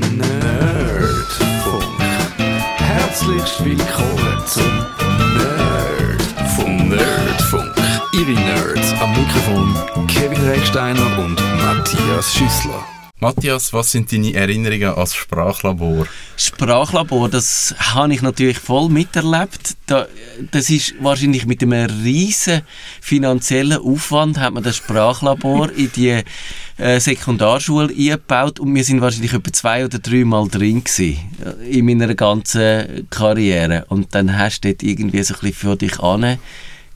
Nerdfunk. Herzlich willkommen zum Nerdfunk. Nerdfunk. Ihre Nerds am Mikrofon Kevin Recksteiner und Matthias Schüssler. Matthias, was sind deine Erinnerungen als Sprachlabor? Sprachlabor, das habe ich natürlich voll miterlebt. Da, das ist wahrscheinlich mit einem riesen finanziellen Aufwand hat man das Sprachlabor in die äh, Sekundarschule eingebaut und wir sind wahrscheinlich etwa zwei oder drei Mal drin gewesen, äh, in meiner ganzen Karriere. Und dann hast du dort irgendwie so ein bisschen für dich an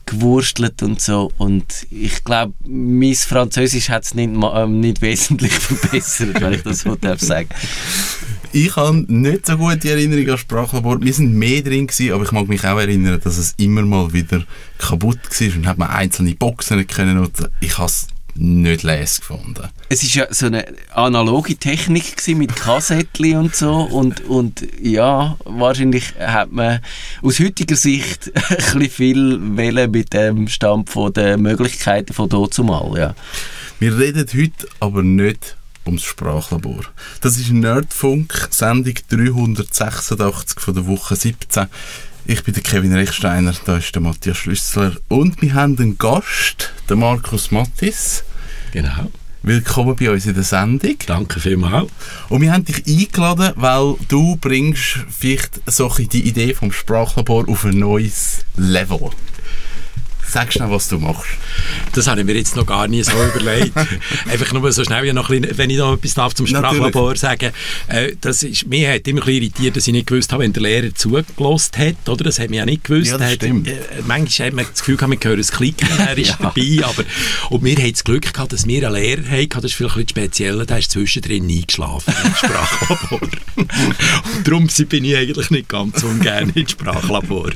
gewurstelt und so und ich glaube, mein Französisch hat es nicht, äh, nicht wesentlich verbessert, wenn ich das so darf sagen. Ich habe nicht so gute Erinnerungen an Sprachlabor. Wir sind mehr drin gewesen, aber ich mag mich auch erinnern, dass es immer mal wieder kaputt war und hat man einzelne Boxen nicht können nutzen. Ich nicht les gefunden. Es ist ja so eine analoge Technik mit Kassettchen und so und, und ja, wahrscheinlich hat man aus heutiger Sicht ein bisschen viel Welle mit dem Stand von den Möglichkeiten von dort zumal, ja. Wir reden heute aber nicht ums Sprachlabor. Das ist Nerdfunk, Sendung 386 von der Woche 17. Ich bin der Kevin Rechsteiner, da ist der Matthias Schlüssler und wir haben einen Gast, den Markus Mattis. Genau. Willkommen bei uns in der Sendung. Danke vielmals. Und wir haben dich eingeladen, weil du bringst vielleicht so die Idee vom Sprachlabor auf ein neues Level. Sag schnell, was du machst. Das habe ich mir jetzt noch gar nie so überlegt. Einfach nur so schnell, noch bisschen, wenn ich noch etwas darf zum Sprachlabor sagen äh, das ist, Mich hat immer ein bisschen irritiert, dass ich nicht gewusst habe, wenn der Lehrer zugelost hat. Oder? Das hat mich ja nicht gewusst. Ja, das hat, stimmt. Äh, manchmal hat man das Gefühl, man hört es klicken, er ist Ja. dabei. Aber, und wir hatten das Glück gehabt, dass wir einen Lehrer hatten, das ist vielleicht ein bisschen speziell, der ist zwischendrin eingeschlafen im Sprachlabor. und darum bin ich eigentlich nicht ganz ungern im Sprachlabor.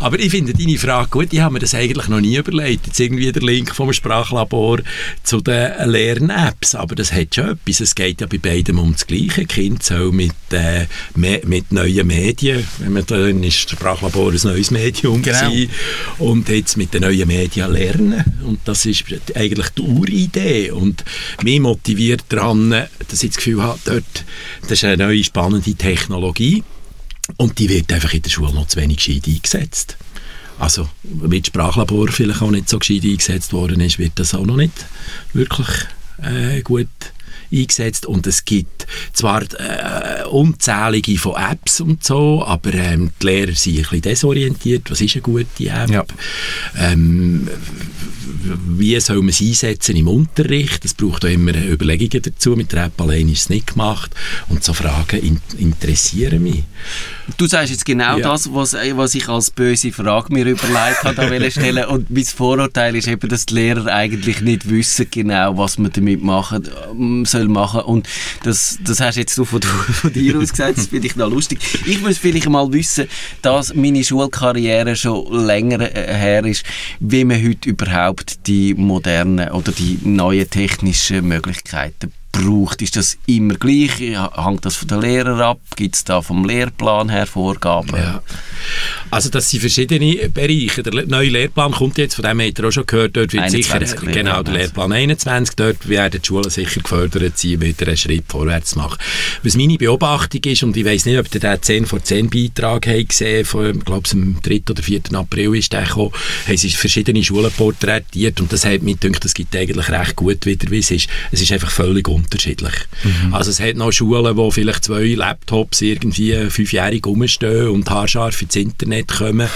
Aber ich finde deine Frage gut, ich habe mir das eigentlich noch nie überlegt. Jetzt irgendwie der Link vom Sprachlabor zu den Lern-Apps. Aber das hat schon etwas. Es geht ja bei beidem um das Gleiche. Kind soll mit, äh, mit neuen Medien, wenn man dann ist das Sprachlabor ein neues Medium Genau. gewesen, und jetzt mit den neuen Medien lernen. Und das ist eigentlich die Uridee. Und mich motiviert daran, dass ich das Gefühl habe, dort, das ist eine neue spannende Technologie. Und die wird einfach in der Schule noch zu wenig gescheit eingesetzt. Also, weil das Sprachlabor vielleicht auch nicht so gescheit eingesetzt worden ist, wird das auch noch nicht wirklich äh, gut eingesetzt und es gibt zwar äh, unzählige von Apps und so, aber ähm, die Lehrer sind ein bisschen desorientiert. Was ist eine gute App? Ja. Ähm, wie soll man es einsetzen im Unterricht? Es braucht auch immer Überlegungen dazu. Mit der App allein ist es nicht gemacht. Und so Fragen in interessieren mich. Du sagst jetzt genau Ja. das, was, was ich als böse Frage mir überlegt habe, da wollte stellen. Und mein Vorurteil ist eben, dass die Lehrer eigentlich nicht wissen genau, was man damit machen ähm, soll machen. Und das, das hast jetzt du von, von dir aus gesagt, das finde ich noch lustig. Ich muss vielleicht mal wissen, dass meine Schulkarriere schon länger äh, her ist, wie man heute überhaupt die modernen oder die neuen technischen Möglichkeiten braucht. Ist das immer gleich? Hängt das von den Lehrern ab? Gibt es da vom Lehrplan her Vorgaben? Ja. Also das sind verschiedene Bereiche. Der neue Lehrplan kommt jetzt, von dem habt ihr auch schon gehört, dort wird 21 sicher, Lehrplan, genau, der. Lehrplan 21, dort werden die Schulen sicher gefördert sein, wieder einen Schritt vorwärts zu machen. Was meine Beobachtung ist, und ich weiss nicht, ob ihr den 10 vor 10 Beitrag habt gesehen, von, ich glaube, am 3. oder 4. April ist der gekommen, haben sie verschiedene Schulen porträtiert und das hat mich gedacht, das gibt eigentlich recht gut wieder, wie es ist. Es ist einfach völlig unterschiedlich. Also es hat noch Schulen, wo vielleicht zwei Laptops irgendwie fünfjährig rumstehen und haarscharf ins Internet kommen,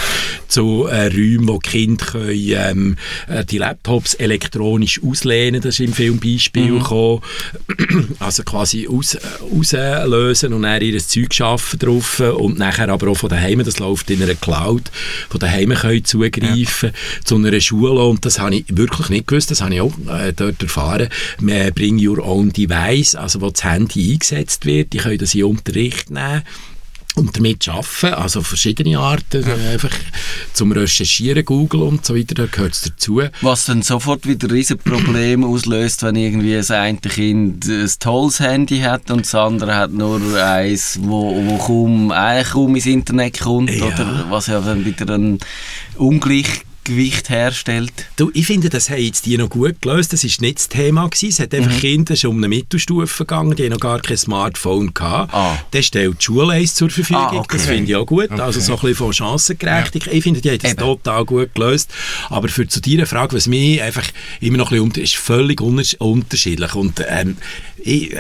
zu äh, Räumen, wo die Kinder können, ähm, äh, die Laptops elektronisch auslehnen, das ist im Filmbeispiel gekommen. Also quasi aus, äh, auslösen und dann ihr Zeug schaffen drauf und nachher aber auch von daheim, das läuft in einer Cloud, von daheim können zugreifen zu einer Schule und das habe ich wirklich nicht gewusst, das habe ich auch äh, dort erfahren. Man Bring Your Own Device, also wo das Handy eingesetzt wird, die können das in Unterricht nehmen und damit arbeiten, also verschiedene Arten, äh, einfach zum Recherchieren, Google und so weiter, da gehört es dazu. Was dann sofort wieder riesen Probleme auslöst, wenn irgendwie das eine Kind ein tolles Handy hat und das andere hat nur eins, wo, wo kaum, eigentlich kaum ins Internet kommt, Ja. oder was ja dann wieder ein Ungleich Ungleichgewicht herstellt? Du, ich finde, das haben jetzt die noch gut gelöst. Das war nicht das Thema. Gewesen. Es hat einfach Kinder schon um eine Mittelstufe gegangen, die noch gar kein Smartphone gehabt. Ah. Dann stellt die Schule eins zur Verfügung. Ah, okay. Das finde ich auch gut. Also so ein bisschen von Chancengerechtigkeit. Ich finde, die haben das Eben. total gut gelöst. Aber für zu deiner Frage, was mich einfach immer noch ein bisschen ist völlig unter- unterschiedlich. Und ähm,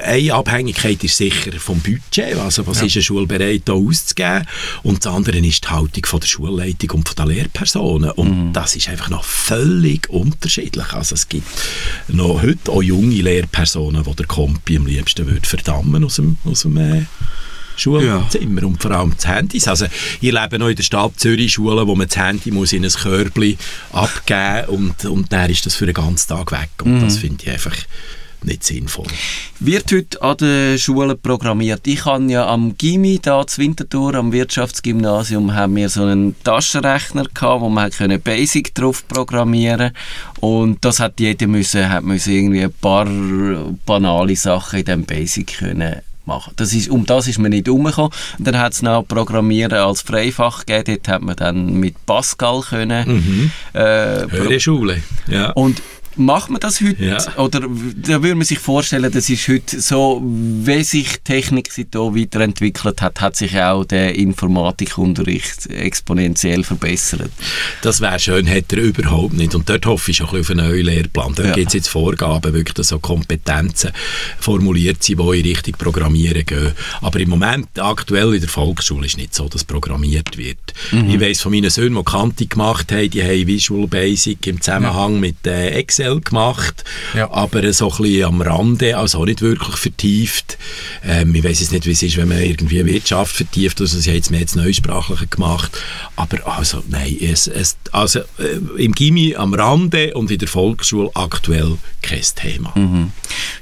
eine Abhängigkeit ist sicher vom Budget. Also was ist eine Schule bereit, da auszugeben? Und das andere ist die Haltung von der Schulleitung und von den Lehrpersonen. Und das ist einfach noch völlig unterschiedlich. Also es gibt noch heute auch junge Lehrpersonen, die der Kompi am liebsten würde verdammen aus dem, aus dem äh, Schulzimmer und vor allem das Handys. Also ich lebe noch in der Stadt Zürich Schulen, wo man das Handy muss in ein Körbchen abgeben und, und dann ist das für den ganzen Tag weg. Und das finde ich einfach nicht sinnvoll. Wird heute an den Schulen programmiert? Ich habe ja am Gimmi, da zu Winterthur, am Wirtschaftsgymnasium, haben wir so einen Taschenrechner gehabt, wo man können Basic drauf programmieren und das hat jeder müssen, hat müssen irgendwie ein paar banale Sachen in dem Basic können machen. Das ist, um das ist man nicht umgekommen. Und dann hat es noch Programmieren als Freifach gegeben. Dort hat man dann mit Pascal können äh, pro- Höhere Schule. Ja. und macht man das heute? Ja. Oder da würde man sich vorstellen, das ist heute so, wie sich die Technik seitdem weiterentwickelt hat, hat sich auch der Informatikunterricht exponentiell verbessert. Das wäre schön, hat er überhaupt nicht. Und dort hoffe ich schon ein bisschen auf einen neuen Lehrplan. Dort Ja. gibt es jetzt Vorgaben, wirklich dass so Kompetenzen formuliert sind, die in Richtung Programmieren gehen. Aber im Moment, aktuell in der Volksschule, ist nicht so, dass programmiert wird. Ich weiss von meinen Söhnen, die Kante gemacht haben, die haben Visual Basic im Zusammenhang mit äh, Excel gemacht, Ja. aber so ein bisschen am Rande, also auch nicht wirklich vertieft. Ähm, ich weiss jetzt nicht, wie es ist, wenn man irgendwie Wirtschaft vertieft, also sie haben jetzt mehr jetzt Neusprachliche gemacht, aber also nein, es, es, also äh, im Gimmi am Rande und in der Volksschule aktuell kein Thema.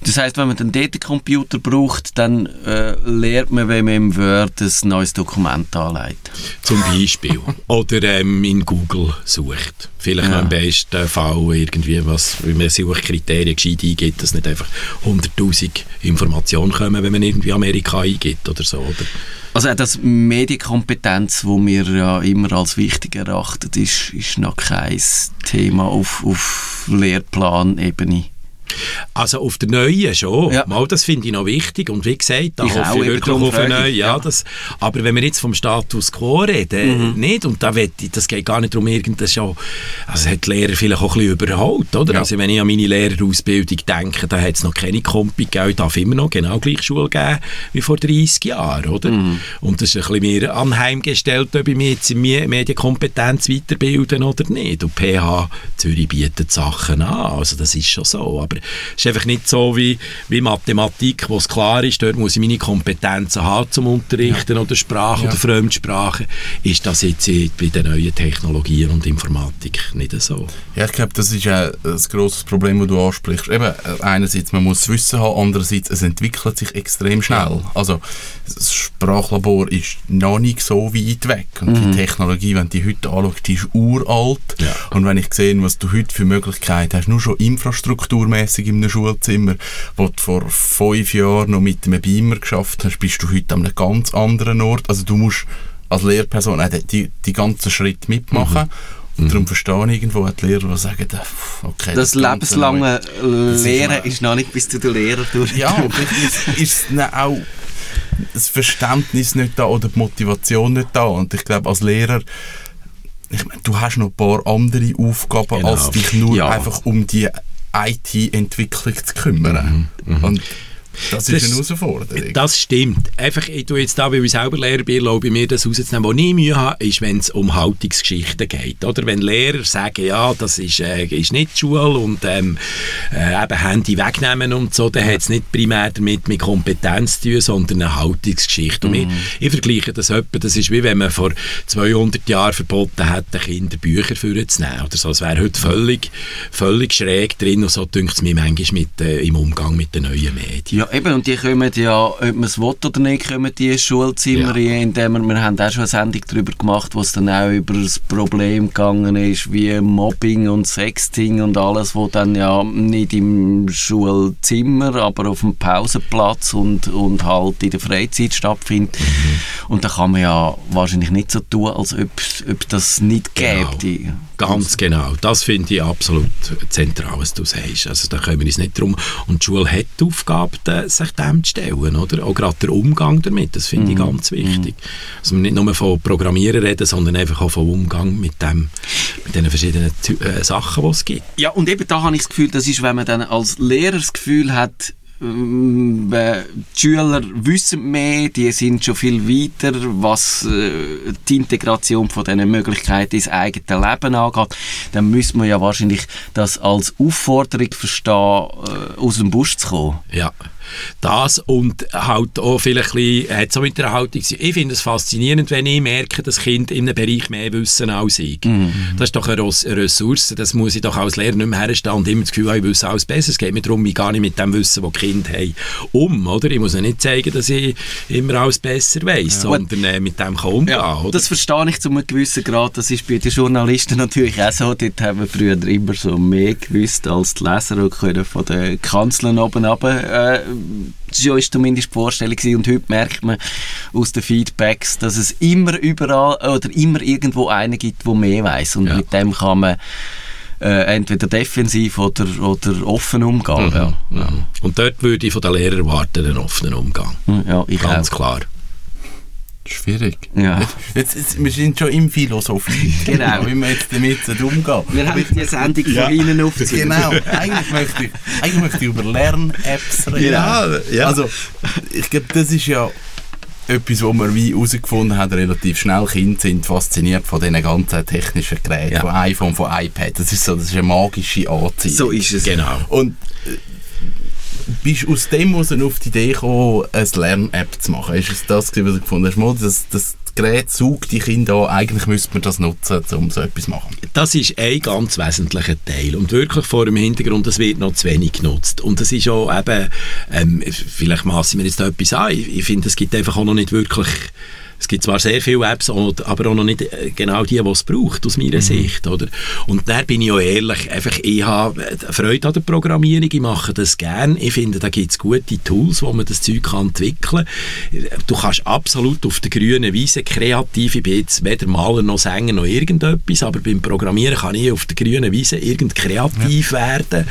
Das heißt, wenn man dann dort einen Computer braucht, dann äh, lernt man, wenn man im Word ein neues Dokument anlegt. Zum Beispiel. Oder ähm, in Google sucht. Vielleicht Ja. noch im besten Fall irgendwie, was, wenn man Suchkriterien gescheit eingibt, dass nicht einfach 100'000 Informationen kommen, wenn man irgendwie Amerika eingibt oder so. Oder? Also auch das Medienkompetenz, wo wir ja immer als wichtig erachten, ist, ist noch kein Thema auf, auf Lehrplanebene. Also auf der neuen schon. Ja. Mal, das finde ich noch wichtig. Und wie gesagt, da Ich hoffe ich wirklich auf eine neue. Ja, Ja. das, aber wenn wir jetzt vom Status quo reden, nicht. Und da wett ich, das geht gar nicht darum, irgendwas schon, also hat die Lehrer vielleicht auch ein bisschen überholt, oder? Ja. Also wenn ich an meine Lehrerausbildung denke, da hat es noch keine Kompi gegeben, darf immer noch genau gleich Schule geben wie vor 30 Jahren, oder? Und das ist ein bisschen mir anheimgestellt, ob ich mich jetzt in Me- Medienkompetenz weiterbilden oder nicht. Und PH Zürich bietet Sachen an, also das ist schon so. Aber es ist einfach nicht so wie, wie Mathematik, wo es klar ist, dort muss ich meine Kompetenzen haben zum Unterrichten oder Sprache Ja. oder Fremdsprache. Ist das jetzt bei den neuen Technologien und Informatik nicht so? Ja, ich glaube, das ist auch ein grosses Problem, das du ansprichst. Eben, äh, einerseits, man muss das Wissen haben, andererseits, es entwickelt sich extrem schnell. Also, das Sprachlabor ist noch nicht so weit weg. Und die Technologie, wenn du die heute anschaust, die ist uralt. Ja. Und wenn ich sehe, was du heute für Möglichkeiten hast, nur schon infrastrukturmäßig in einem Schulzimmer, wo du vor fünf Jahren noch mit einem Beamer geschafft hast, bist du heute an einem ganz anderen Ort. Also du musst als Lehrperson auch die, die, ganzen Schritte mitmachen. Mhm. Und darum verstehe ich irgendwo die Lehrer, die sagen, äh, okay, Das, Ganze lebenslange Lehren ist noch nicht bis zu den Lehrer durch. Ja, ist, ist auch das Verständnis nicht da oder die Motivation nicht da. Und ich glaube, als Lehrer, ich meine, du hast noch ein paar andere Aufgaben, Genau. als dich nur Ja. einfach um die IT-Entwicklung zu kümmern. Und das ist Das- eine Herausforderung. Das stimmt. Einfach, ich tue jetzt da, weil ich selber Lehrer bin, erlaube ich mir das rauszunehmen. Wo ich Mühe habe, ist, wenn es um Haltungsgeschichten geht. Oder wenn Lehrer sagen, ja, das ist, äh, ist nicht Schule und ähm, äh, eben Handy wegnehmen und so, dann hat es nicht primär damit mit Kompetenz zu tun, sondern eine Haltungsgeschichte. Und ich, ich vergleiche das etwa, das ist wie wenn man vor 200 Jahren verboten hätte, Kinder Bücher vorzunehmen. Oder so. Es wäre heute völlig, völlig schräg drin und so dünkt es mir manchmal mit, äh, im Umgang mit den neuen Medien. Ja, eben, und die kommen ja, ob man es will oder nicht, kommen die Schulzimmer Ja. rein, indem wir, wir haben auch schon eine Sendung darüber gemacht, wo es dann auch über das Problem gegangen ist, wie Mobbing und Sexting und alles, wo dann ja nicht im Schulzimmer, aber auf dem Pausenplatz und, und halt in der Freizeit stattfindet. Mhm. Und da kann man ja wahrscheinlich nicht so tun, als ob, ob das nicht Genau. gäbe. Ganz genau. Das finde ich absolut zentral, was du sagst. Also da können wir uns nicht drum. Und die Schule hat die Aufgabe, sich dem zu stellen, oder? Auch gerade der Umgang damit, das finde ich ganz wichtig. Also wir nicht nur von Programmieren reden, sondern einfach auch vom Umgang mit dem, mit den verschiedenen äh, Sachen, die es gibt. Ja, und eben da habe ich das Gefühl, das ist, wenn man dann als Lehrer das Gefühl hat, die Schüler wissen mehr, die sind schon viel weiter, was äh, die Integration von diesen Möglichkeiten ins eigene Leben angeht, dann müsste man ja wahrscheinlich das als Aufforderung verstehen, äh, aus dem Busch zu kommen. Ja, das und halt auch vielleicht ein bisschen, hat so mit der Haltung. Ich finde es faszinierend, wenn ich merke, dass Kinder in einem Bereich mehr wissen als ich. Das ist doch eine Ressource, das muss ich doch als Lehrer nicht mehr herstellen und immer das Gefühl haben, ich wüsste alles besser. Es geht mir darum, ich gehe nicht mit dem Wissen, das Kinder haben, um, oder? Ich muss ja nicht zeigen, dass ich immer alles besser weiss, sondern äh, mit dem kann umgehen, oder? Das verstehe ich zu einem gewissen Grad. Das ist bei den Journalisten natürlich auch so. Dort haben wir früher immer so mehr gewusst als die Leser und können von den Kanzeln oben runter. Äh, so ist zumindest die Vorstellung gewesen. Und heute merkt man aus den Feedbacks, dass es immer überall oder immer irgendwo einen gibt, der mehr weiß. Und Ja. mit dem kann man äh, entweder defensiv oder, oder offen umgehen. Ja. Mhm. Und dort würde ich von den Lehrern erwarten, einen offenen Umgang. Ja, Ganz auch. klar. Schwierig. Ja. Jetzt, jetzt, wir sind schon im Philosophie. Genau. Wie wir jetzt damit umgehen. Wir haben die Sendung von Ihnen aufgezogen. Genau, eigentlich möchte ich, eigentlich möchte ich über Lern-Apps reden. Ja, ja. Also, ich glaube, das ist ja etwas, wo man wie herausgefunden hat, relativ schnell. Kinder sind fasziniert von diesen ganzen technischen Geräten, Ja. von iPhone, von iPad. Das ist so, das ist eine magische Anziehung. So ist es. Genau. Und äh, bist aus dem heraus auf die Idee gekommen, eine Lern-App zu machen? Ist es das, was du gefunden hast? Das, das Gerät saugt die Kinder an, eigentlich müsste man das nutzen, um so etwas zu machen. Das ist ein ganz wesentlicher Teil und wirklich vor dem Hintergrund, das wird noch zu wenig genutzt. Und das ist auch eben, ähm, vielleicht ich mir jetzt da etwas an, ich, ich finde, es gibt einfach auch noch nicht wirklich es gibt zwar sehr viele Apps, aber auch noch nicht äh, genau die, die es braucht, aus meiner Sicht. Oder? Und da bin ich auch ehrlich, einfach, ich habe Freude an der Programmierung, ich mache das gern. Ich finde, da gibt es gute Tools, wo man das Zeug kann entwickeln kann. Du kannst absolut auf der grünen Wiese kreativ, ich bin jetzt weder Maler noch Sänger noch irgendetwas, aber beim Programmieren kann ich auf der grünen Wiese irgend kreativ werden.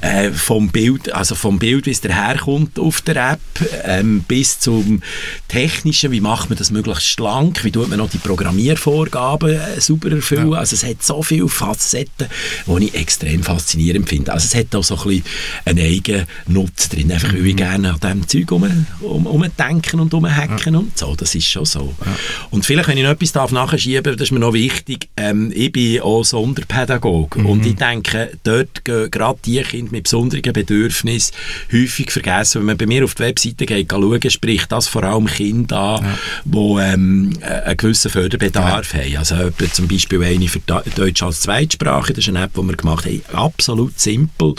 Äh, vom Bild, also vom Bild, wie es daherkommt auf der App, ähm, bis zum Technischen, wie macht man das möglichst schlank, wie tut man noch die Programmiervorgaben? Äh, sauber erfüllen. Also es hat so viele Facetten, die ich extrem faszinierend finde. Also es hat auch so ein bisschen einen eigenen Nutzen drin, einfach weil ich gerne an diesem Zeug um, um, umdenken und umhacken und so, das ist schon so. Und vielleicht, wenn ich noch etwas darf nachschieben das ist mir noch wichtig, ähm, ich bin auch Sonderpädagoge. Und ich denke, dort gehen gerade die Kinder mit besonderen Bedürfnissen häufig vergessen. Wenn man bei mir auf die Webseite geht, schauen, spricht das vor allem Kinder an, die ähm, einen gewissen Förderbedarf haben. Also etwa zum Beispiel eine für Deutsch als Zweitsprache, das ist eine App, die wir gemacht haben, absolut simpel,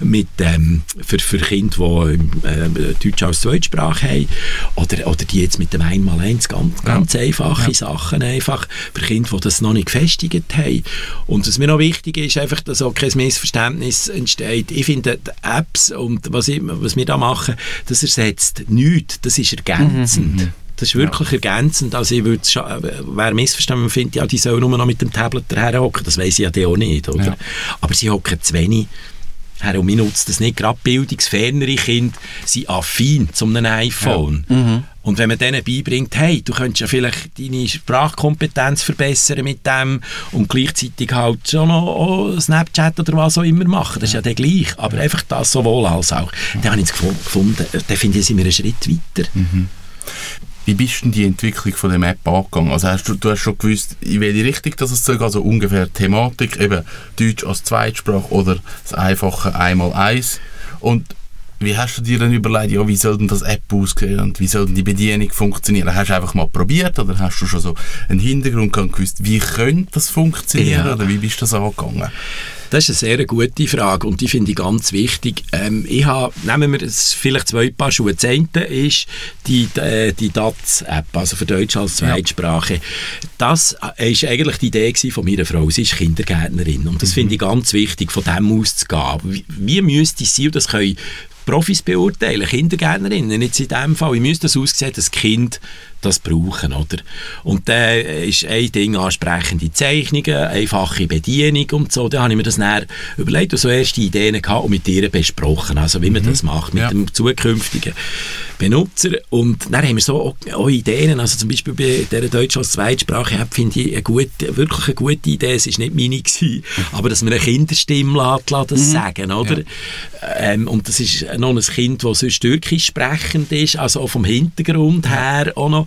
mit, ähm, für, für Kinder, die äh, Deutsch als Zweitsprache haben. Oder, oder die jetzt mit dem Einmaleins ganz, ganz einfache Sachen einfach, für Kinder, die das noch nicht gefestigt haben. Und was mir noch wichtig ist, einfach, dass auch kein Missverständnis entsteht. Ich finde, die Apps und was, ich, was wir da machen, das ersetzt nichts, das ist ergänzend. Das ist wirklich ergänzend. Also ich würde, wer missverstanden findet, ja, die sollen nur noch mit dem Tablet daher hocken, das weiß ich ja die auch nicht, oder? Ja. Aber sie hocken zu wenig her und wir nutzen das nicht. Gerade bildungsfernere Kinder sind affin zu einem iPhone. Und wenn man denen beibringt, hey, du könntest ja vielleicht deine Sprachkompetenz verbessern mit dem und gleichzeitig halt schon noch auch Snapchat oder was auch immer machen, das ist ja der gleich. Aber einfach das sowohl als auch. Dann habe ich gefu- gefunden, dann finde ich, sind wir einen Schritt weiter. Wie bist denn die Entwicklung von der App angegangen? Also hast du, du hast schon gewusst, in welche Richtung das es soll, also ungefähr Thematik, eben Deutsch als Zweitsprache oder das einfache Einmal-Eins. Und wie hast du dir dann überlegt, ja, wie soll denn das App aussehen und wie soll denn die Bedienung funktionieren? Hast du einfach mal probiert oder hast du schon so einen Hintergrund gehabt gewusst, wie könnte das funktionieren Ja. oder wie bist du das angegangen? Das ist eine sehr gute Frage und die finde ich ganz wichtig. Ähm, ich habe, nehmen wir vielleicht zwei Paar Schuhe. Das eine ist die, äh, die DATS-App, also für Deutsch als Zweitsprache. Das äh, ist eigentlich die Idee von meiner Frau. Sie ist Kindergärtnerin und das finde ich ganz wichtig, von dem auszugehen. Wie, wie müsste und das können Profis beurteilen, Kindergärtnerinnen, jetzt in dem Fall, wie müsste das aussehen, dass Kind das brauchen, oder? Und da ist ein Ding ansprechende Zeichnungen, einfache Bedienung und so. Da habe ich mir das näher überlegt und so erste Ideen gehabt und mit ihr besprochen, also wie man das macht mit Ja. dem zukünftigen Benutzer. Und dann haben wir so auch, auch Ideen, also zum Beispiel bei dieser Deutsch als Zweitsprache App finde ich eine gute, wirklich eine gute Idee, es war nicht meine, gewesen, aber dass man eine Kinderstimme lässt, lässt das sagen, oder? Ähm, und das ist noch ein Kind, das sonst türkisch sprechend ist, also auch vom Hintergrund her auch noch.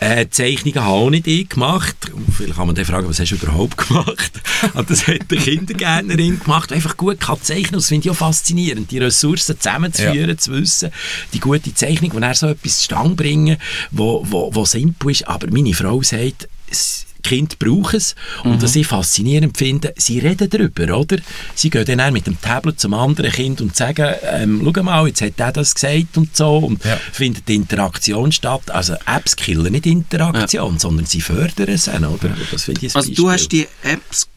Äh, Zeichnungen habe auch nicht ich gemacht. Vielleicht kann man dann fragen, was hast du überhaupt gemacht? Und das hat eine Kindergärtnerin gemacht, die einfach gut kann zeichnen. Das finde ich auch faszinierend, die Ressourcen zusammenzuführen, zu wissen, die gute Zeichnung, und er so etwas zustande bringen, wo, wo, wo simpel ist. Aber meine Frau sagt, es- Kind brauchen es. Und was ich faszinierend finde, sie reden darüber, oder? Sie gehen dann mit dem Tablet zum anderen Kind und sagen, ähm, schau mal, jetzt hat der das gesagt und so. Und Ja. findet die Interaktion statt. Also Apps killen nicht Interaktion, sondern sie fördern es, oder? Das finde ich Also du Beispiel. hast die Apps,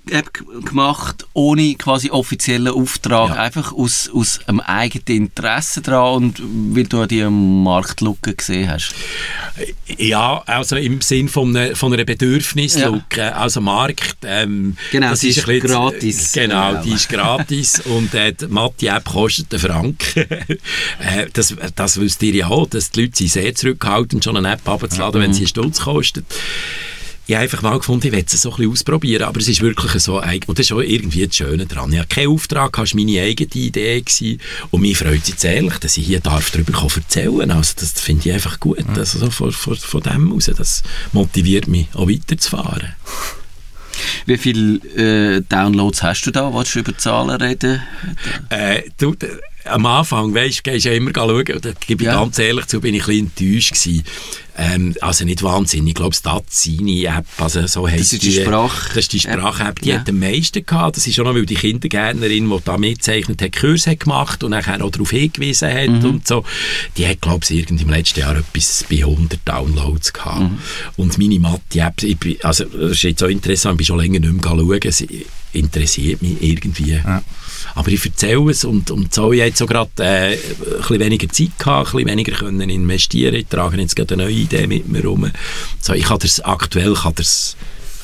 gemacht ohne quasi offiziellen Auftrag, Ja. einfach aus, aus einem eigenen Interesse dran und weil du die Marktlücke gesehen hast. Ja, also im Sinn von, einer- von einer Bedürfnislücke, also Markt. Ähm, Genau, das ist bisschen- gratis. Genau, Genau. die ist gratis und äh, die Matti-App kostet einen Franken. äh, das, das wisst ihr ja auch, dass die Leute sind sehr zurückhaltend, schon eine App abzuladen, wenn sie einen Stutz kostet. Ich habe einfach mal gefunden, ich will es so ein bisschen ausprobieren, aber es ist wirklich so, und das ist auch irgendwie das Schöne daran. Ich habe keinen Auftrag, es war meine eigene Idee gewesen, und mich freut es jetzt ehrlich, dass ich hier darf darüber erzählen darf. Also das finde ich einfach gut, also so von, von, von dem raus, das motiviert mich auch weiterzufahren. Wie viele äh, Downloads hast du da? Wolltest du über Zahlen reden? Äh, du, am Anfang, weißt, gehst du ja immer schauen, da gebe ich Ja. ganz ehrlich zu, bin ich ein bisschen enttäuscht gewesen. Ähm, also nicht wahnsinnig, ich glaube, Stazzini-App, also so heisst ist die Sprach- Das ist die Sprach-App, die Ja. hat am meisten gehabt. Das ist auch noch, weil die Kindergärtnerin, die da mitzeichnet hat, Kurs hat gemacht und nachher auch darauf hingewiesen hat Mhm. und so. Die hat, glaube ich, im letzten Jahr etwas bei 100 Downloads gehabt. Mhm. Und meine Mathe-App, also das ist jetzt so interessant, ich bin schon länger nicht mehr schauen, sie interessiert mich irgendwie. Aber ich erzähle es und, und so, ich jetzt so gerade äh, ein bisschen weniger Zeit gehabt, ein bisschen weniger können investieren. Ich trage jetzt gerade eine neue Idee mit mir rum. So, ich kann das aktuell kann das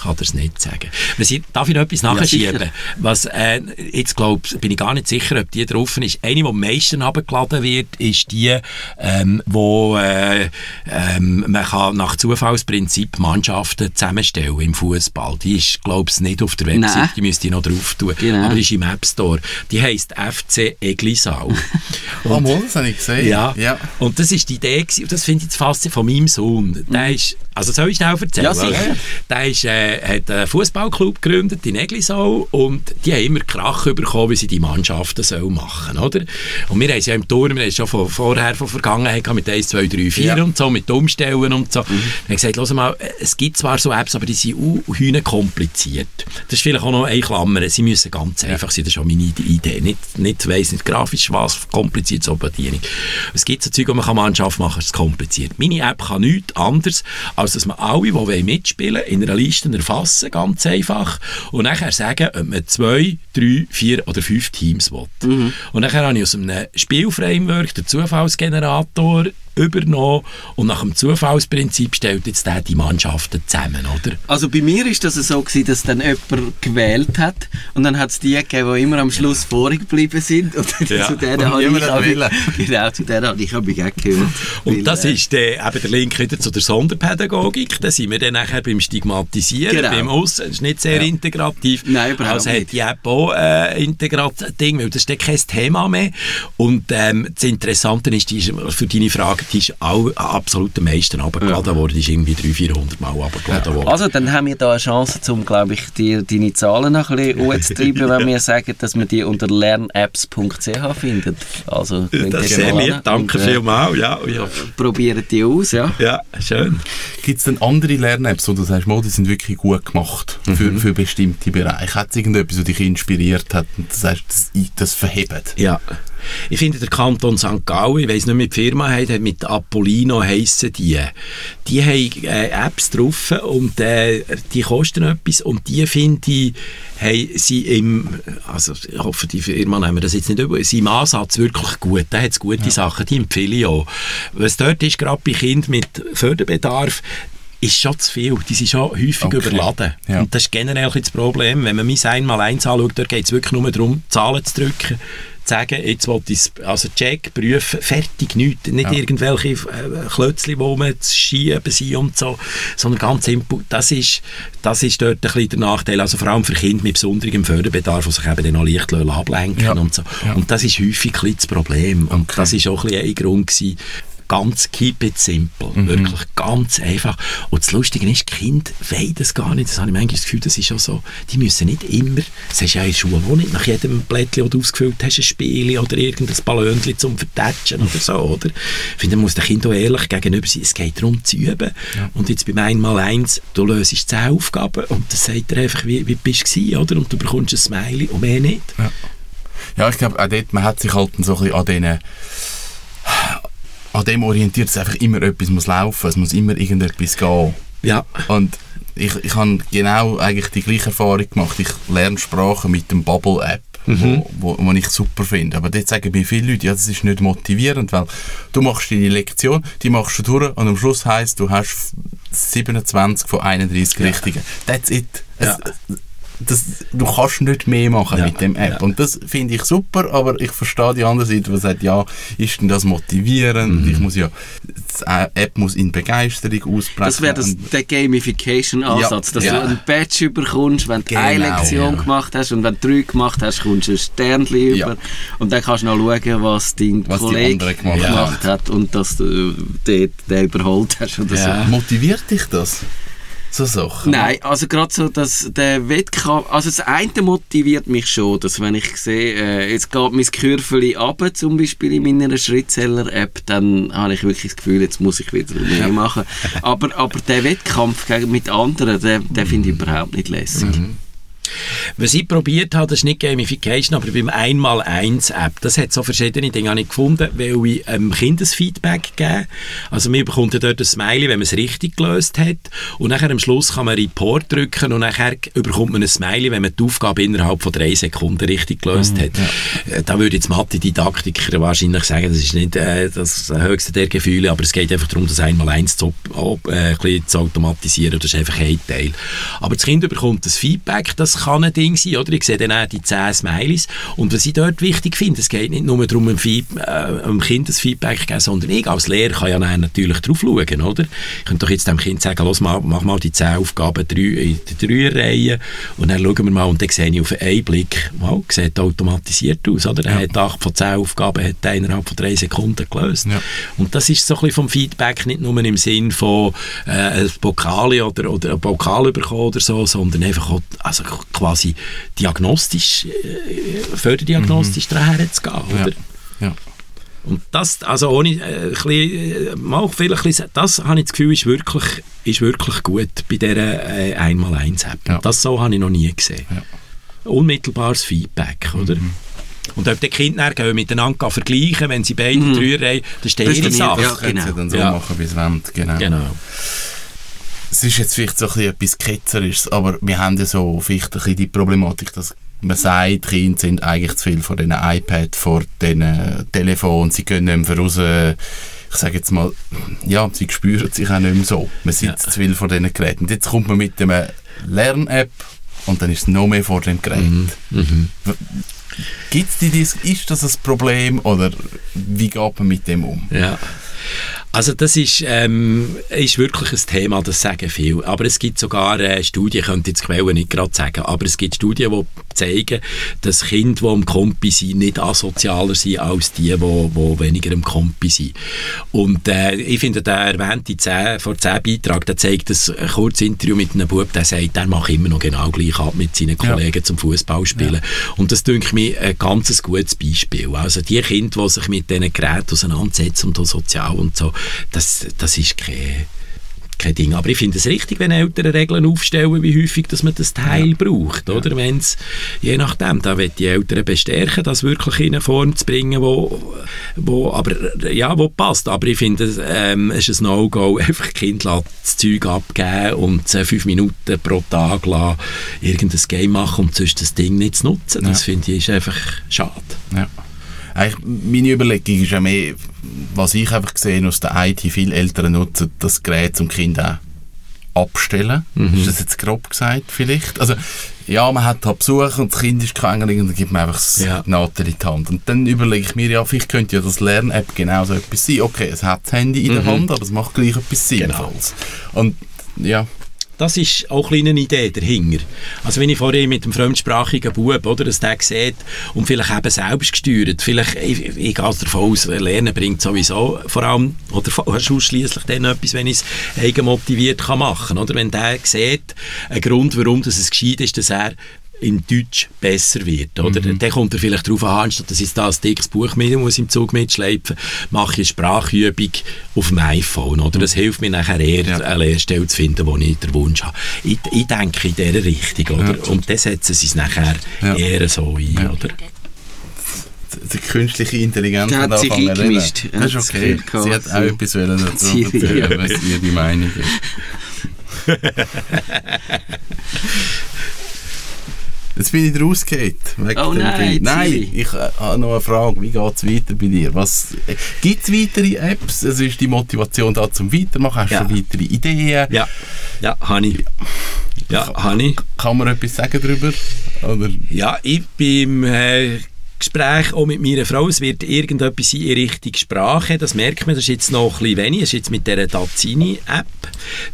kann das nicht sagen. Was ich, darf ich noch etwas nachschieben? sicher. Was, äh, jetzt glaub, bin ich gar nicht sicher, ob die drauf ist. Eine, die am meisten abgeladen wird, ist die, ähm, wo äh, ähm, man kann nach Zufallsprinzip Mannschaften zusammenstellen im Fußball. Die ist, glaube ich, nicht auf der Website, Nein. die müsste ich noch drauf tun. Genau. Aber die ist im App Store. Die heisst FC Eglisau. Oh, mal, das habe ich gesehen. Ja. ja. Und das ist die Idee, und das finde ich jetzt fast von meinem Sohn. Der ist, also soll ich schnell erzählen? Ja, sicher. Der ist, äh, hat einen Fußballclub gegründet in Eglisau und die haben immer Krach bekommen, wie sie die Mannschaften sollen machen oder? Und wir haben ja im Turm, wir haben schon von, vorher von Vergangenheit mit 1, 2, 3, 4 Ja. und so, mit Umstellen und so. Mhm. Dann haben gesagt, hör mal, es gibt zwar so Apps, aber die sind uh, kompliziert. Das ist vielleicht auch noch eine Klammer, sie müssen ganz einfach sein, das ist auch meine Idee. Nicht, nicht weiss nicht grafisch was, kompliziert so Bedienung. Es gibt so Zeug, wo man kann Mannschaft machen kann, ist kompliziert. Meine App kann nichts anderes, als dass man alle, die mitspielen wollen, in einer Liste erfassen, ganz einfach, und nachher sagen, ob man zwei, drei, vier oder fünf Teams will. Und nachher habe ich aus einem Spielframework den Zufallsgenerator übernommen und nach dem Zufallsprinzip stellt jetzt der die Mannschaften zusammen, oder? Also bei mir ist das so gewesen, dass dann jemand gewählt hat und dann hat es die gegeben, die immer am Schluss vorig geblieben sind und Ja. zu denen Und habe ich, hat habe ich genau, zu denen habe ich, habe ich auch gehört. Und Weil, das äh, ist der, eben der Link wieder zu der Sonderpädagogik. Da sind wir dann nachher beim Stigmatisieren, Genau. beim Aussen. Das ist nicht sehr integrativ. Nein, überhaupt also hat nicht. die App auch äh, Integrat-Ding, weil das ist dann kein Thema mehr. Und ähm, das Interessante ist, die ist, für deine Frage, die ist auch absolut am meisten runtergeladen worden. Die ist irgendwie 300, 400 Mal runtergeladen worden. Also, dann haben wir da eine Chance, um, glaube ich, die, deine Zahlen noch ein bisschen hochzutreiben, wenn wir sagen, dass man die unter lernapps.ch findet. Also, das ist sehr lieb, an danke und, äh, vielmals. Ja, ja. Probiert die aus, ja. ja, schön. Gibt es denn andere Lern-Apps, wo du sagst, mal, die sind wirklich gut gemacht für, für bestimmte Bereiche? Hat es irgendetwas, das dich inspiriert hat und du sagst, das, das verhebt? Ja. Ich finde, der Kanton St. Gallen, ich weiss nicht, wie die Firma heißt, mit Apollino heissen die. Die haben äh, Apps drauf und äh, die kosten etwas und die finde ich, haben sie im, also ich hoffe, die Firma nehmen das jetzt nicht über, sind im Ansatz wirklich gut. Da hat es gute ja. Sachen, die empfehle ich auch. Was dort ist, gerade bei Kindern mit Förderbedarf, ist schon zu viel. Die sind schon häufig okay. überladen. Ja. Und das ist generell das Problem. Wenn man mein Einmal-Eins anschaut, da geht es wirklich nur darum, Zahlen zu drücken sagen, jetzt will ich also check, prüfen, fertig, nichts, nicht ja. irgendwelche äh, Klötzchen, wo man zu schieben sind und so, sondern ganz Input, das ist, das ist dort ein bisschen der Nachteil, also vor allem für Kinder mit besonderem Förderbedarf, die sich eben dann noch leicht ablenken ja. und so. Und das ist häufig das Problem und okay. das ist auch ein, bisschen ein Grund gewesen, ganz keep it simple. Mhm. Wirklich ganz einfach. Und das Lustige ist, die Kinder wollen das gar nicht. Das habe ich manchmal das Gefühl, das ist auch so. Die müssen nicht immer, das hast du ja in der Schule auch nicht, nach jedem Blättchen, das du ausgefüllt hast, ein Spiel oder irgendein Ballönchen zum Vertatschen oder so, oder? Ich finde, man muss den Kindern auch ehrlich gegenüber sein. Es geht darum, zu üben. Ja. Und jetzt beim Einmal-Eins, du löst zehn Aufgaben und das sagt er einfach, wie, wie bist du oder? Und du bekommst ein Smiley und mehr nicht. Ja, ja ich glaube, auch dort, man hat sich halt so ein bisschen an diesen an dem orientiert es einfach immer etwas muss laufen, es muss immer irgendetwas gehen. Ja. Und ich, ich habe genau eigentlich die gleiche Erfahrung gemacht. Ich lerne Sprachen mit dem Bubble-App. Mhm. Wo, wo, wo, ich super finde. Aber dort sagen mir viele Leute, ja, das ist nicht motivierend, weil du machst deine Lektion, die machst du durch und am Schluss heisst, du hast 27 von 31 ja. Richtigen. That's it. Ja. Es, das, du kannst nicht mehr machen ja, mit dem App. Ja. Und das finde ich super, aber ich verstehe die andere Seite, die sagt, ja, ist denn das motivierend? Mhm. Ich muss ja, die App muss in Begeisterung ausbrechen. Das wäre der Gamification-Ansatz, ja, dass du ein Badge überkommst, wenn du genau, eine Lektion gemacht hast und wenn du drei gemacht hast, kommst du ein Sternchen über und dann kannst du noch schauen, was dein was Kollege gemacht, gemacht hat und dass du den, den überholt hast oder so. Motiviert dich das? So Sachen? Nein, also gerade so, dass der Wettkampf, also das eine motiviert mich schon, dass wenn ich sehe, äh, jetzt geht mein Kürfeli ab, zum Beispiel in meiner Schrittzähler-App, dann habe ich wirklich das Gefühl, jetzt muss ich wieder mehr machen. aber, aber der Wettkampf mit anderen, den, den finde ich überhaupt nicht lässig. Mhm. Was ich probiert habe, das ist nicht Gamification, aber beim Einmal-Eins-App, das hat so verschiedene Dinge nicht gefunden, weil ich ähm, Kindesfeedback geben. Also wir bekommen dort ein Smiley, wenn man es richtig gelöst hat und nachher am Schluss kann man Report drücken und nachher bekommt man ein Smiley, wenn man die Aufgabe innerhalb von drei Sekunden richtig gelöst mhm, hat. Ja. Äh, da würde jetzt Mathe-Didaktiker wahrscheinlich sagen, das ist nicht äh, das höchste der Gefühle, aber es geht einfach darum, das Einmal-Eins zu, äh, zu automatisieren. Das ist einfach ein Teil. Aber das Kind bekommt das Feedback, das kann ein Ding sein, oder? Ich sehe dann auch die 10 Smileys. Und was ich dort wichtig finde, es geht nicht nur darum, einem, Feed, äh, einem Kind das Feedback zu geben, sondern ich als Lehrer kann ja natürlich drauf schauen, oder? Ich könnte doch jetzt dem Kind sagen, los, mach, mach mal die 10 Aufgaben in der Dreierreihe und dann schauen wir mal und dann sehe ich auf einen Blick, wow, sieht automatisiert aus, oder? Er ja. hat 8 von 10 Aufgaben hat er innerhalb von 3 Sekunden gelöst. Ja. Und das ist so ein bisschen vom Feedback nicht nur im Sinn von äh, ein Pokal oder, oder ein Pokal bekommen oder so, sondern einfach auch, also quasi diagnostisch, äh, förderdiagnostisch mhm. daher zu gehen, oder? Ja. ja. Und das, also ohne äh, bisschen, äh, mal vielleicht bisschen, das habe ich das Gefühl, ist wirklich, ist wirklich gut bei dieser äh, Einmal-Eins-App. Ja. Das so habe ich noch nie gesehen. Ja. Unmittelbares Feedback, oder? Mhm. Und ob die Kinder dann miteinander vergleichen, wenn sie beide mhm. drei haben, das ist ihre Sache. Ja, genau. sie dann so ja. machen, wie sie wollen. Genau. genau es ist jetzt vielleicht so ein etwas Ketzerisches, aber wir haben ja so vielleicht ein bisschen die Problematik, dass man sagt, Kinder sind eigentlich zu viel von diesen iPad, vor diesen Telefon, sie gehen nicht mehr raus, ich sage jetzt mal, ja, sie spüren sich auch nicht mehr so. Man sitzt ja. zu viel vor diesen Geräten. Und jetzt kommt man mit einer Lern-App und dann ist es noch mehr vor dem Gerät. Mhm. Mhm. Gibt's die, ist das ein Problem oder wie geht man mit dem um? Ja. Also das ist, ähm, ist wirklich ein Thema, das sagen viele. Aber es gibt sogar äh, Studien, ich könnte jetzt Quellen nicht gerade sagen, aber es gibt Studien, die zeigen, dass Kinder, die am Kompi sind, nicht asozialer sind als die, die, die weniger am Kompi sind. Und äh, ich finde, der erwähnte 10, vor 10 Beitrag, der zeigt ein kurzes Interview mit einem Bub, der sagt, der macht immer noch genau gleich ab mit seinen Kollegen ja. zum Fußballspielen. Ja. Und das denke ich mir ein ganz gutes Beispiel. Also die Kinder, die sich mit diesen Geräten auseinandersetzen und sozial und so, das, das ist kein kein Ding. Aber ich finde es richtig, wenn Eltern Regeln aufstellen, wie häufig dass man das Teil ja. braucht. Oder? Wenn's, je nachdem, da wird die Eltern bestärken, das wirklich in eine Form zu bringen, wo, wo, aber, ja, wo passt. Aber ich finde, ähm, es ist ein No-Go, einfach Kind das Zeug abgeben und fünf Minuten pro Tag lassen, irgendein Game machen und sonst das Ding nicht zu nutzen. Das ja. finde ich ist einfach schade. Eigentlich, meine Überlegung ist ja mehr, was ich einfach gesehen aus der IT, viele Eltern nutzen das Gerät zum Kind auch abstellen. Mhm. Ist das jetzt grob gesagt vielleicht? Also, ja, man hat halt Besuch und das Kind ist krank und dann gibt man einfach das ja. Natel in die Hand. Und dann überlege ich mir, ja, vielleicht könnte ja das Lern-App genauso etwas sein. Okay, es hat das Handy in mhm. der Hand, aber es macht gleich etwas genau. Sinnvolles. Genau. Und ja, das ist auch eine Idee dahinter. Also wenn ich vorhin mit einem fremdsprachigen Bub, oder, dass der sieht und vielleicht eben selbst gesteuert, vielleicht, ich, ich gehe davon aus, Lernen bringt sowieso vor allem, oder ausschließlich dann etwas, wenn ich es eigenmotiviert kann machen. Oder wenn der sieht, ein Grund, warum das es geschieht ist, dass er in Deutsch besser wird. Oder? Mhm. Dann kommt er vielleicht darauf an, anstatt dass ich da ein dickes Buch mit muss im Zug mitschleifen, mache ich eine Sprachübung auf dem iPhone. Oder? Das hilft mir nachher eher, ja. eine Lehrstelle zu finden, wo ich den Wunsch habe. Ich, ich denke in dieser Richtung. Oder? Ja. Und dann setzen sie es nachher ja. eher so ein. Oder? die künstliche Intelligenz hat angefangen zu reden. Das ist okay. Sie hat auch etwas dazu erzählen, was ihre Meinung ist. Jetzt bin ich rausgeht. Oh nein, Nein, ich äh, habe noch eine Frage. Wie geht es weiter bei dir? äh, Gibt es weitere Apps? Also ist die Motivation da zum Weitermachen? Hast du ja. weitere Ideen? Ja, ja habe ich. Ja, habe ich. Kann man etwas sagen darüber? Oder? Ja, ich bin im äh, Gespräch auch mit meiner Frau. Es wird irgendetwas in Richtung Sprache. Das merkt man, das ist jetzt noch ein bisschen wenig. Das ist jetzt mit dieser Tazzini-App.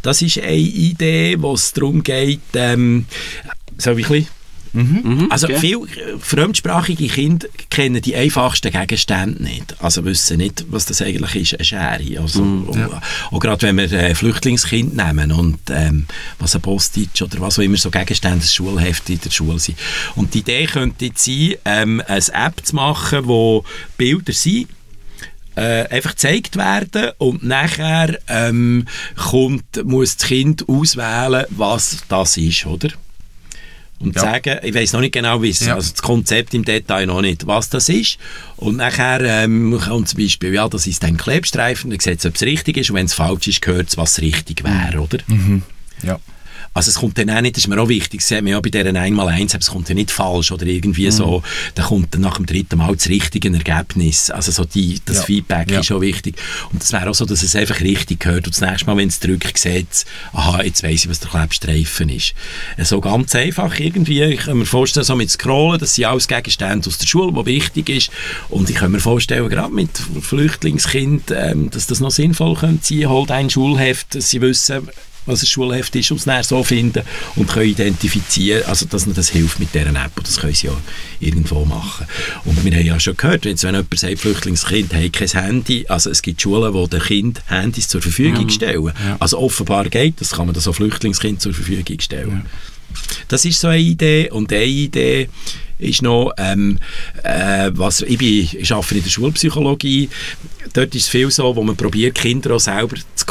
Das ist eine Idee, wo es darum geht, ähm, so wie ein bisschen Mhm. Mhm, also okay. viele fremdsprachige Kinder kennen die einfachsten Gegenstände nicht. Also wissen nicht, was das eigentlich ist, eine Schere. Also, mhm, ja. auch, auch gerade wenn wir äh, Flüchtlingskind nehmen und ähm, was ein Postitsch oder was auch immer so Gegenstände, das Schulheft in der Schule sind. Und die Idee könnte jetzt sein, ähm, eine App zu machen, wo Bilder sind, äh, einfach gezeigt werden und nachher ähm, kommt, muss das Kind auswählen, was das ist, oder? Und ja. sagen, ich weiß noch nicht genau, wie es, ja. also das Konzept im Detail noch nicht, was das ist. Und nachher ähm, kommt zum Beispiel, ja, das ist ein Klebstreifen, dann sieht es, ob es richtig ist und wenn es falsch ist, gehört es, was richtig wäre, mhm. oder? Mhm. Ja. Also es kommt dann auch nicht, das ist mir auch wichtig, das sieht man ja bei dieser 1x1, es kommt ja nicht falsch oder irgendwie mhm. so, da kommt dann nach dem dritten Mal das richtige Ergebnis. Also so die, das ja. Feedback ja. ist schon wichtig. Und es wäre auch so, dass es einfach richtig gehört und das nächste Mal, wenn es drückt, sieht aha, jetzt weiss ich, was der Klebstreifen ist. So ganz einfach irgendwie, ich kann mir vorstellen, so mit Scrollen, das sind alles Gegenstände aus der Schule, die wichtig ist und ich kann mir vorstellen, gerade mit Flüchtlingskind, ähm, dass das noch sinnvoll könnte sein, holt ein Schulheft, dass sie wissen, was ein Schulheft ist, und es dann so finden und können identifizieren, also dass ihnen das hilft mit dieser App und das können sie ja irgendwo machen. Und wir haben ja schon gehört, wenn jemand sagt, Flüchtlingskind hat kein Handy, also es gibt Schulen, wo den Kind Handys zur Verfügung ja. stellen. Ja. Also offenbar geht das, kann man das auch Flüchtlingskind zur Verfügung stellen. Ja. Das ist so eine Idee und eine Idee ist noch, ähm, äh, was, ich, bin, ich arbeite in der Schulpsychologie, dort ist es viel so, wo man probiert, Kinder auch selber zu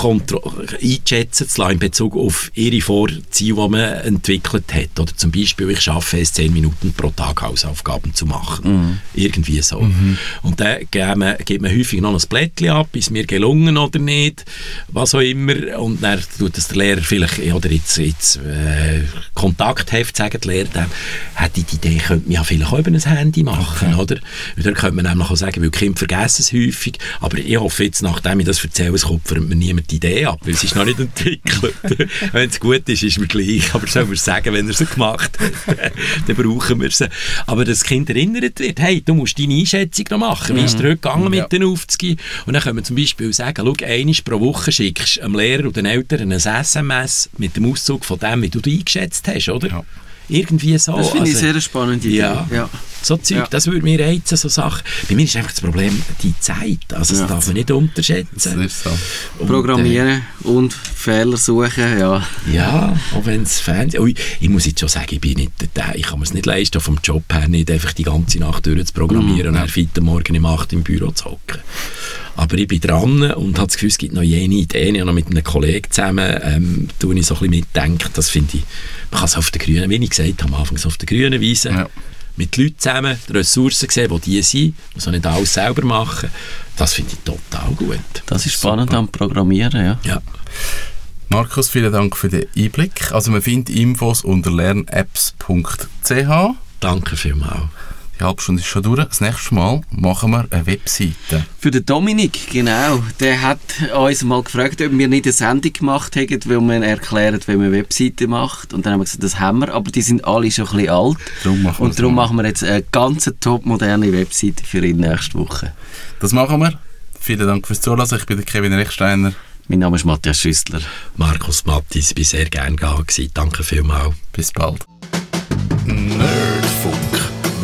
einschätzen zu lassen in Bezug auf ihre Vorziele, die man entwickelt hat. Oder zum Beispiel, ich schaffe es, 10 Minuten pro Tag Hausaufgaben zu machen. Mhm. Irgendwie so. Mhm. Und dann gibt man, häufig noch ein Blättchen ab, ist mir gelungen oder nicht, was auch immer. Und dann tut das der Lehrer vielleicht, oder jetzt, jetzt äh, Kontaktheft sagen, die Lehrer, hätte die Idee, könnte ja vielleicht auch über ein Handy machen, okay. oder? Und dann könnte man nämlich auch sagen, weil Kinder vergessen es häufig, aber ich hoffe jetzt, nachdem ich das erzähle, es kommt mir niemand die Idee ab, weil es ist noch nicht entwickelt. wenn es gut ist, ist mir gleich, aber soll man sagen, wenn er es gemacht hat, dann brauchen wir es. Aber das Kind erinnert wird, hey, du musst deine Einschätzung noch machen, wie ist es zurückgegangen ja. mit den Aufzugehen? Und dann können wir zum Beispiel sagen, schau, einmal pro Woche schickst du dem Lehrer und den Eltern ein SMS mit dem Auszug von dem, wie du dich eingeschätzt hast, oder? Ja. Irgendwie so. Das finde ich also, sehr spannend. Ja. ja. So Zeug, Ja. das würde mir reizen, so Sachen. Bei mir ist einfach das Problem die Zeit. Also das Ja. darf man nicht Das unterschätzen. ist so. Und, Programmieren und Fehler suchen, ja. Äh, ja, auch wenn es Fernsehen... Ui, ich muss jetzt schon sagen, ich bin nicht der, ich kann mir es nicht leisten, vom Job her nicht einfach die ganze Nacht durch zu programmieren und dann am Morgen um 8 im Büro zu hocken. Aber ich bin dran und habe das Gefühl, es gibt noch jene Ideen. Ich habe noch mit einem Kollegen zusammen, ähm, tue ich so ein bisschen mitdenken. Das finde ich, man kann es auf der grünen, wie ich gesagt habe, am Anfang auf der grünen Weise, Ja. Mit Leuten zusammen, die Ressourcen sehen, wo die sind, muss auch nicht alles selber machen. Das finde ich total gut. Das ist spannend am Programmieren, ja. Ja. Markus, vielen Dank für den Einblick. Also man findet Infos unter lernapps.ch. Danke vielmals. Die halbe Stunde ist schon durch. Das nächste Mal machen wir eine Webseite. Für den Dominik, genau. Der hat uns mal gefragt, ob wir nicht eine Sendung gemacht hätten, weil man erklärt, wie man Webseiten macht. Und dann haben wir gesagt, das haben wir, aber die sind alle schon ein bisschen alt. Darum machen wir Und darum mal. machen wir jetzt eine ganz top moderne Webseite für ihn nächste Woche. Das machen wir. Vielen Dank fürs Zuhören. Ich bin der Kevin Rechsteiner. Mein Name ist Matthias Schüssler. Markus Mattis, ich war sehr gerne gewesen. Danke vielmals. Bis bald. Nerdfunk.